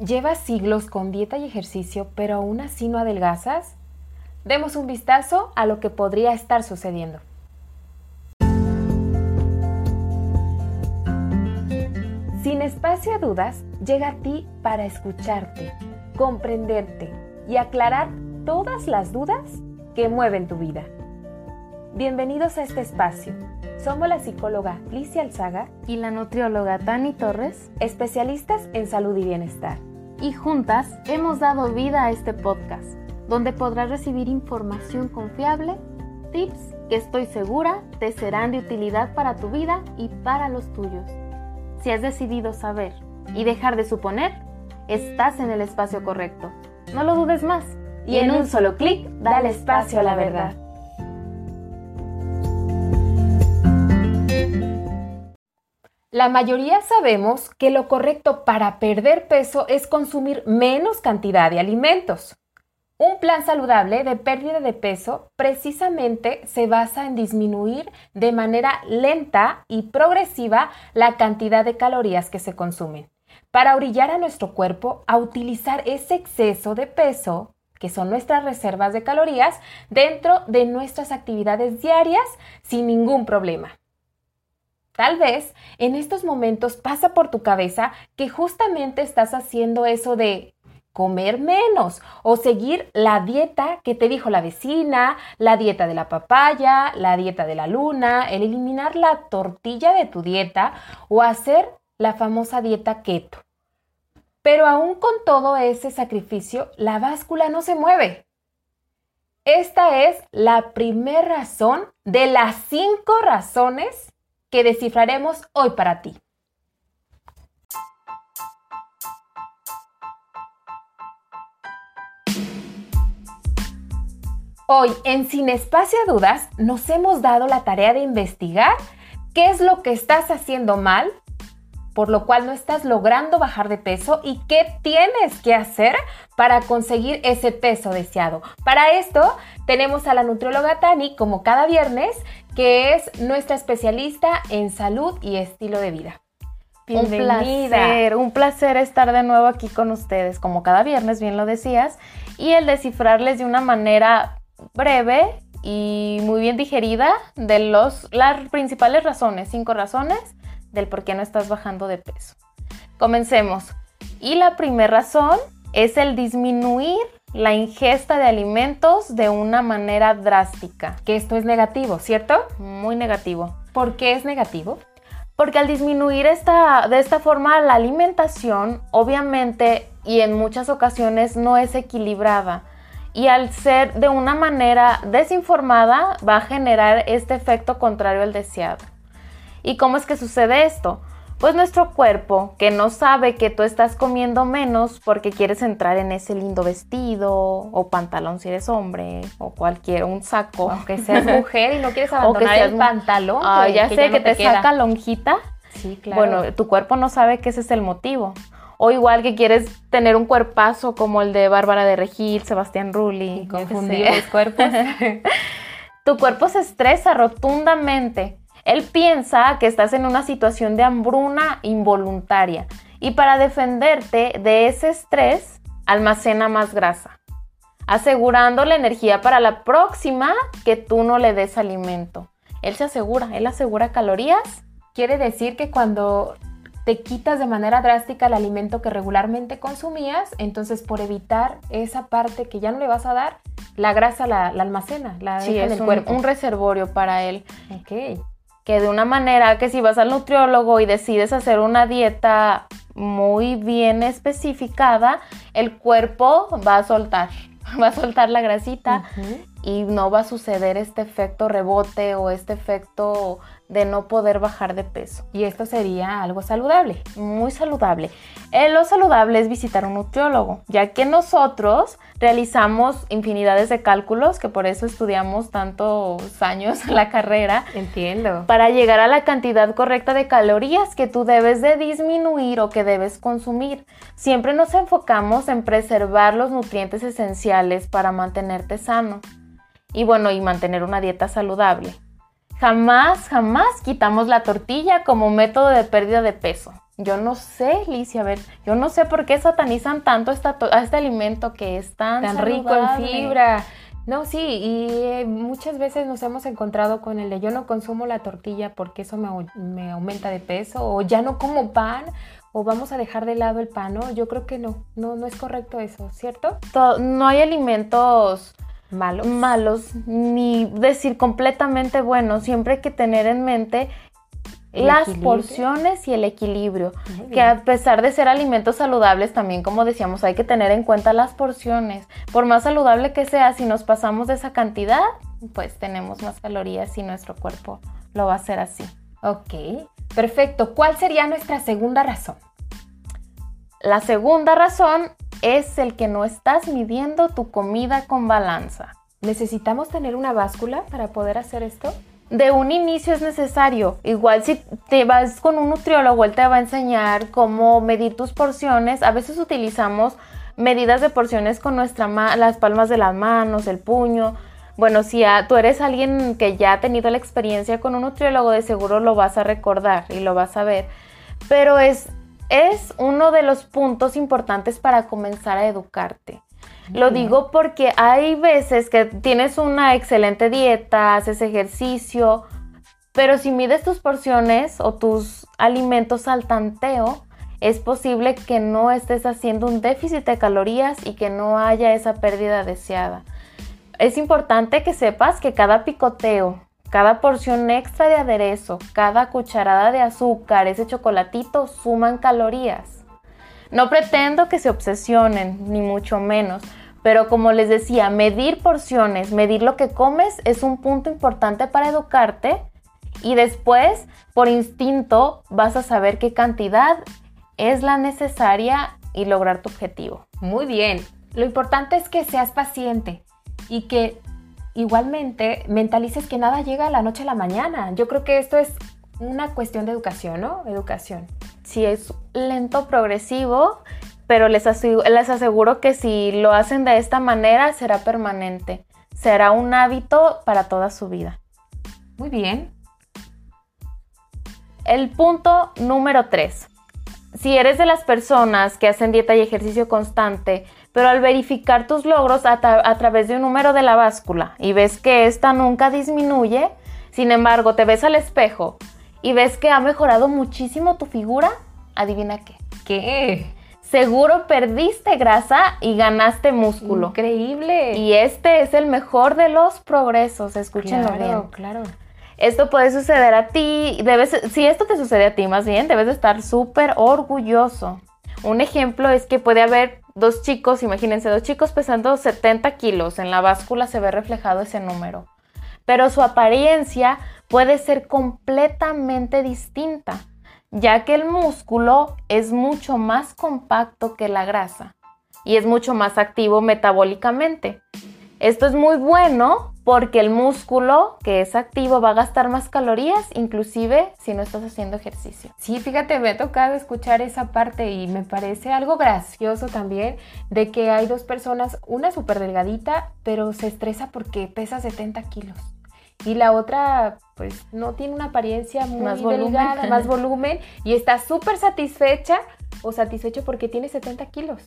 ¿Llevas siglos con dieta y ejercicio, pero aún así no adelgazas? Demos un vistazo a lo que podría estar sucediendo. Sin espacio a dudas, llega a ti para escucharte, comprenderte y aclarar todas las dudas que mueven tu vida. Bienvenidos a este espacio. Somos la psicóloga Licia Alzaga y la nutrióloga Tani Torres, especialistas en salud y bienestar. Y juntas hemos dado vida a este podcast, donde podrás recibir información confiable, tips que estoy segura te serán de utilidad para tu vida y para los tuyos. Si has decidido saber y dejar de suponer, estás en el espacio correcto. No lo dudes más. Y en un solo clic, dale espacio a la verdad. La mayoría sabemos que lo correcto para perder peso es consumir menos cantidad de alimentos. Un plan saludable de pérdida de peso precisamente se basa en disminuir de manera lenta y progresiva la cantidad de calorías que se consumen, para orillar a nuestro cuerpo a utilizar ese exceso de peso, que son nuestras reservas de calorías, dentro de nuestras actividades diarias sin ningún problema. Tal vez en estos momentos pasa por tu cabeza que justamente estás haciendo eso de comer menos o seguir la dieta que te dijo la vecina, la dieta de la papaya, la dieta de la luna, el eliminar la tortilla de tu dieta o hacer la famosa dieta keto. Pero aún con todo ese sacrificio, la báscula no se mueve. Esta es la primera razón de las cinco razones que descifraremos hoy para ti. Hoy en Sin Espacio a Dudas nos hemos dado la tarea de investigar qué es lo que estás haciendo mal, por lo cual no estás logrando bajar de peso y qué tienes que hacer para conseguir ese peso deseado. Para esto tenemos a la nutrióloga Tani como cada viernes, que es nuestra especialista en salud y estilo de vida. Bienvenida. Un placer, un placer estar de nuevo aquí con ustedes, como cada viernes, bien lo decías, y el descifrarles de una manera breve y muy bien digerida de los, las principales razones, cinco razones del por qué no estás bajando de peso. Comencemos. Y la primera razón es el disminuir la ingesta de alimentos de una manera drástica. Que esto es negativo, ¿cierto? Muy negativo. ¿Por qué es negativo? Porque al disminuir esta, de esta forma la alimentación, obviamente y en muchas ocasiones no es equilibrada y al ser de una manera desinformada va a generar este efecto contrario al deseado. ¿Y cómo es que sucede esto? Pues nuestro cuerpo, que no sabe que tú estás comiendo menos porque quieres entrar en ese lindo vestido o pantalón si eres hombre o cualquier, un saco. Aunque seas mujer y no quieres abandonar el pantalón. Ah, ya sé que, te, te saca lonjita. Sí, claro. Bueno, tu cuerpo no sabe que ese es el motivo. O igual que quieres tener un cuerpazo como el de Bárbara de Regil, Sebastián Rulli. Confundir los cuerpos. tu cuerpo se estresa rotundamente. Él piensa que estás en una situación de hambruna involuntaria y para defenderte de ese estrés almacena más grasa, asegurando la energía para la próxima que tú no le des alimento. Él se asegura, él asegura calorías. Quiere decir que cuando te quitas de manera drástica el alimento que regularmente consumías, entonces por evitar esa parte que ya no le vas a dar, la grasa la, almacena, la sí, deja en el un, cuerpo. un reservorio para él. Ok. Que de una manera que si vas al nutriólogo y decides hacer una dieta muy bien especificada, el cuerpo va a soltar, va a soltar la grasita y no va a suceder este efecto rebote o este efecto de no poder bajar de peso. Y esto sería algo saludable. Muy saludable. Eh, lo saludable es visitar un nutriólogo, ya que nosotros realizamos infinidades de cálculos, que por eso estudiamos tantos años la carrera, Entiendo. para llegar a la cantidad correcta de calorías que tú debes de disminuir o que debes consumir. Siempre nos enfocamos en preservar los nutrientes esenciales para mantenerte sano. Y bueno, y mantener una dieta saludable. Jamás, jamás quitamos la tortilla como método de pérdida de peso. Yo no sé, Licia, a ver, yo no sé por qué satanizan tanto esta, a este alimento que es tan, tan rico en fibra. No, sí, y eh, muchas veces nos hemos encontrado con el de yo no consumo la tortilla porque eso me, me, aumenta de peso, o ya no como pan, o vamos a dejar de lado el pan, ¿no? Yo creo que no, no, no es correcto eso, ¿cierto? no hay alimentos malos. malos, ni decir completamente buenos, siempre hay que tener en mente las porciones y el equilibrio, que a pesar de ser alimentos saludables, también como decíamos, hay que tener en cuenta las porciones. Por más saludable que sea, si nos pasamos de esa cantidad, pues tenemos más calorías y nuestro cuerpo lo va a hacer así. Ok, perfecto. ¿Cuál sería nuestra segunda razón? La segunda razón es el que no estás midiendo tu comida con balanza. ¿Necesitamos tener una báscula para poder hacer esto? de un inicio es necesario. Igual si te vas con un nutriólogo, él te va a enseñar cómo medir tus porciones. A veces utilizamos medidas de porciones con nuestra las palmas de las manos, el puño. Bueno, si tú eres alguien que ya ha tenido la experiencia con un nutriólogo, de seguro lo vas a recordar y lo vas a ver. Pero es, es uno de los puntos importantes para comenzar a educarte. Lo digo porque hay veces que tienes una excelente dieta, haces ejercicio, pero si mides tus porciones o tus alimentos al tanteo, es posible que no estés haciendo un déficit de calorías y que no haya esa pérdida deseada. Es importante que sepas que cada picoteo, cada porción extra de aderezo, cada cucharada de azúcar, ese chocolatito suman calorías. No pretendo que se obsesionen, ni mucho menos, pero como les decía, medir porciones, medir lo que comes es un punto importante para educarte y después, por instinto, vas a saber qué cantidad es la necesaria y lograr tu objetivo. Muy bien, lo importante es que seas paciente y que igualmente mentalices que nada llega a la noche a la mañana. Yo creo que esto es una cuestión de educación, ¿no? Educación si es lento, progresivo, pero les aseguro, les aseguro que si lo hacen de esta manera será permanente, será un hábito para toda su vida. Muy bien. El punto número 3. Si eres de las personas que hacen dieta y ejercicio constante, pero al verificar tus logros a, a, través de un número de la báscula y ves que esta nunca disminuye, sin embargo te ves al espejo y ves que ha mejorado muchísimo tu figura, adivina qué. ¿Qué? Seguro perdiste grasa y ganaste músculo. Increíble. Y este es el mejor de los progresos, escúchenlo claro, bien. Claro, Esto puede suceder a ti, debes, si esto te sucede a ti más bien, debes de estar súper orgulloso. Un ejemplo es que puede haber dos chicos, imagínense, dos chicos pesando 70 kilos, en la báscula se ve reflejado ese número, pero su apariencia puede ser completamente distinta, ya que el músculo es mucho más compacto que la grasa y es mucho más activo metabólicamente. Esto es muy bueno porque el músculo que es activo va a gastar más calorías, inclusive si no estás haciendo ejercicio. Sí, fíjate, me ha tocado escuchar esa parte y me parece algo gracioso también de que hay dos personas, una súper delgadita, pero se estresa porque pesa 70 kilos y la otra pues no tiene una apariencia muy más delgada, más volumen y está súper satisfecha o satisfecho porque tiene 70 kilos.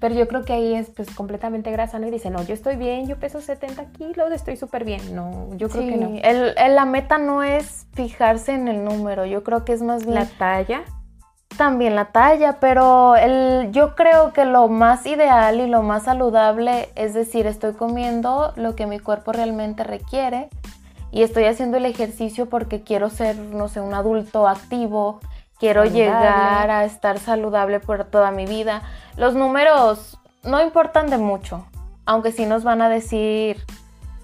Pero yo creo que ahí es pues completamente grasa, ¿no? Y dice, no, yo estoy bien, yo peso 70 kilos, estoy súper bien. No, yo creo que no. El, la meta no es fijarse en el número, yo creo que es más bien... La talla. También la talla, pero el, yo creo que lo más ideal y lo más saludable es decir, estoy comiendo lo que mi cuerpo realmente requiere y estoy haciendo el ejercicio porque quiero ser, no sé, un adulto activo, quiero llegar a estar saludable por toda mi vida. Los números no importan de mucho, aunque sí nos van a decir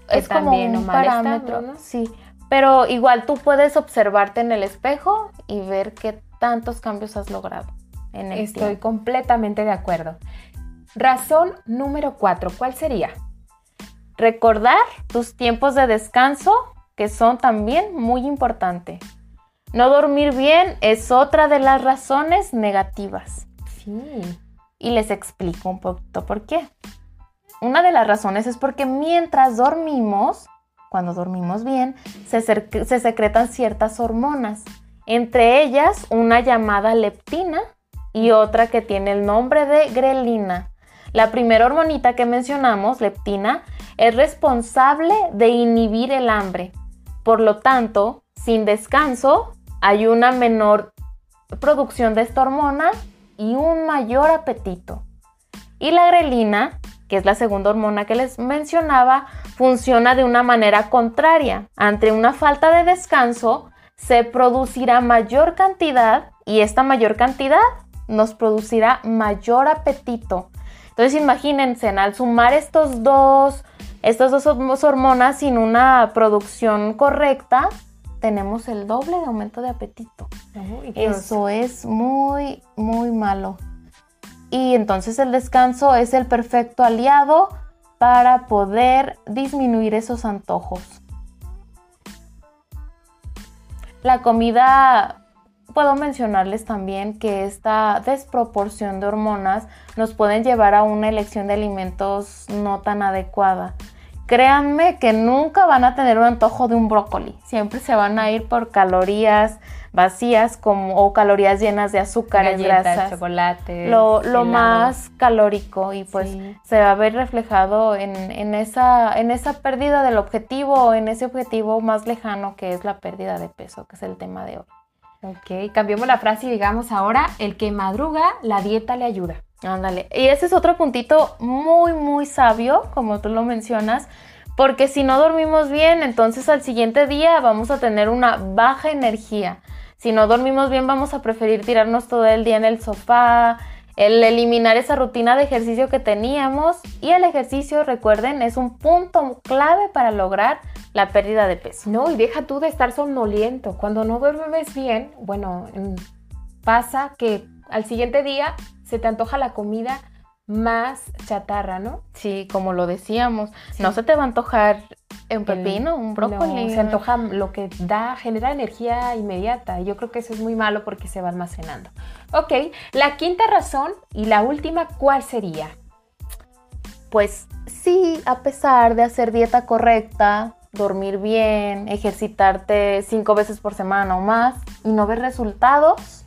es como un parámetro, ¿no? Sí, pero igual tú puedes observarte en el espejo y ver qué tantos cambios has logrado en el Estoy completamente de acuerdo. Razón número cuatro, ¿cuál sería? Recordar tus tiempos de descanso, que son también muy importantes. No dormir bien es otra de las razones negativas. Sí. Y les explico un poquito por qué. Una de las razones es porque mientras dormimos, cuando dormimos bien, se, se secretan ciertas hormonas entre ellas una llamada leptina y otra que tiene el nombre de grelina. La primera hormonita que mencionamos, leptina, es responsable de inhibir el hambre. Por lo tanto, sin descanso, hay una menor producción de esta hormona y un mayor apetito. Y la grelina, que es la segunda hormona que les mencionaba, funciona de una manera contraria. Ante una falta de descanso, se producirá mayor cantidad y esta mayor cantidad nos producirá mayor apetito. Entonces imagínense, al sumar estos dos, estas dos hormonas sin una producción correcta, tenemos el doble de aumento de apetito. Eso es muy, muy malo. Y entonces el descanso es el perfecto aliado para poder disminuir esos antojos. La comida puedo mencionarles también que esta desproporción de hormonas nos pueden llevar a una elección de alimentos no tan adecuada. Créanme que nunca van a tener un antojo de un brócoli. Siempre se van a ir por calorías vacías como, o calorías llenas de azúcares, grasas. chocolate. Lo, lo más calórico y pues se va a ver reflejado en, en, esa, en esa pérdida del objetivo o en ese objetivo más lejano que es la pérdida de peso, que es el tema de hoy. Ok, cambiamos la frase y digamos ahora, el que madruga, la dieta le ayuda. Ándale. Y ese es otro puntito muy, muy sabio, como tú lo mencionas, porque si no dormimos bien, entonces al siguiente día vamos a tener una baja energía. Si no dormimos bien, vamos a preferir tirarnos todo el día en el sofá, el eliminar esa rutina de ejercicio que teníamos. Y el ejercicio, recuerden, es un punto clave para lograr la pérdida de peso. No, y deja tú de estar somnoliento. Cuando no duermes bien, bueno, pasa que al siguiente día se te antoja la comida más chatarra, ¿no? Sí, como lo decíamos, no se te va a antojar un pepino, un brócoli. se antoja lo que da, genera energía inmediata. Yo creo que eso es muy malo porque se va almacenando. Ok, la quinta razón y la última, ¿cuál sería? Pues sí, a pesar de hacer dieta correcta, dormir bien, ejercitarte cinco veces por semana o más y no ver resultados,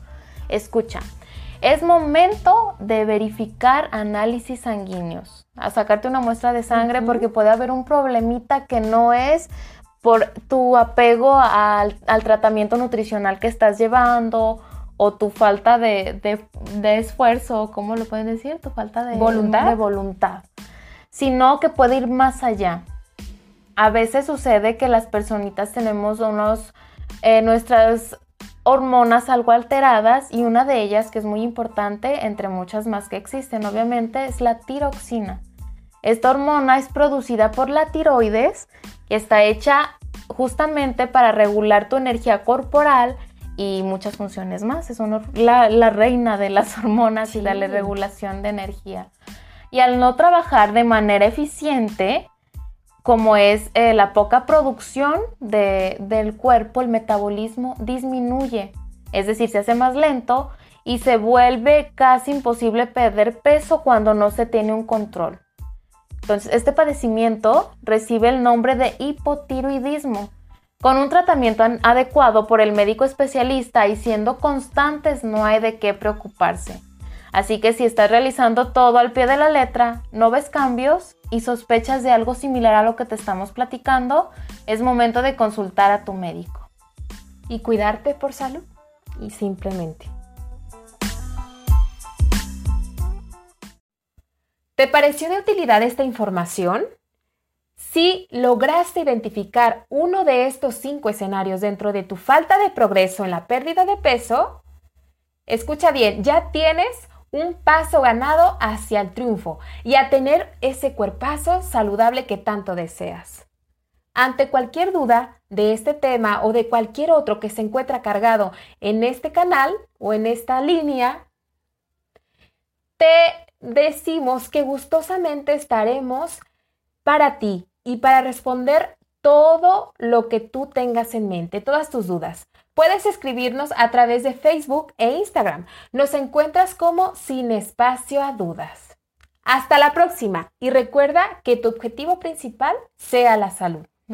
escucha, es momento de verificar análisis sanguíneos, a sacarte una muestra de sangre porque puede haber un problemita que no es por tu apego al, tratamiento nutricional que estás llevando o tu falta de, esfuerzo, ¿cómo lo pueden decir? Tu falta de voluntad. de voluntad, sino que puede ir más allá a veces sucede que las personitas tenemos unos, eh, nuestras hormonas algo alteradas y una de ellas que es muy importante, entre muchas más que existen obviamente, es la tiroxina. Esta hormona es producida por la tiroides y está hecha justamente para regular tu energía corporal y muchas funciones más. Es la, reina de las hormonas y la regulación de energía. Y al no trabajar de manera eficiente, como es eh, la poca producción del cuerpo, el metabolismo disminuye, es decir, se hace más lento y se vuelve casi imposible perder peso cuando no se tiene un control. Entonces, este padecimiento recibe el nombre de hipotiroidismo. Con un tratamiento adecuado por el médico especialista y siendo constantes no hay de qué preocuparse. Así que si estás realizando todo al pie de la letra, no ves cambios y sospechas de algo similar a lo que te estamos platicando, es momento de consultar a tu médico. Y cuidarte por salud y simplemente. ¿Te pareció de utilidad esta información? Si lograste identificar uno de estos cinco escenarios dentro de tu falta de progreso en la pérdida de peso, escucha bien, ya tienes un paso ganado hacia el triunfo y a tener ese cuerpazo saludable que tanto deseas. Ante cualquier duda de este tema o de cualquier otro que se encuentra cargado en este canal o en esta línea, te decimos que gustosamente estaremos para ti y para responder todo lo que tú tengas en mente, todas tus dudas. Puedes escribirnos a través de Facebook e Instagram. Nos encuentras como Sin Espacio a Dudas. Hasta la próxima y recuerda que tu objetivo principal sea la salud.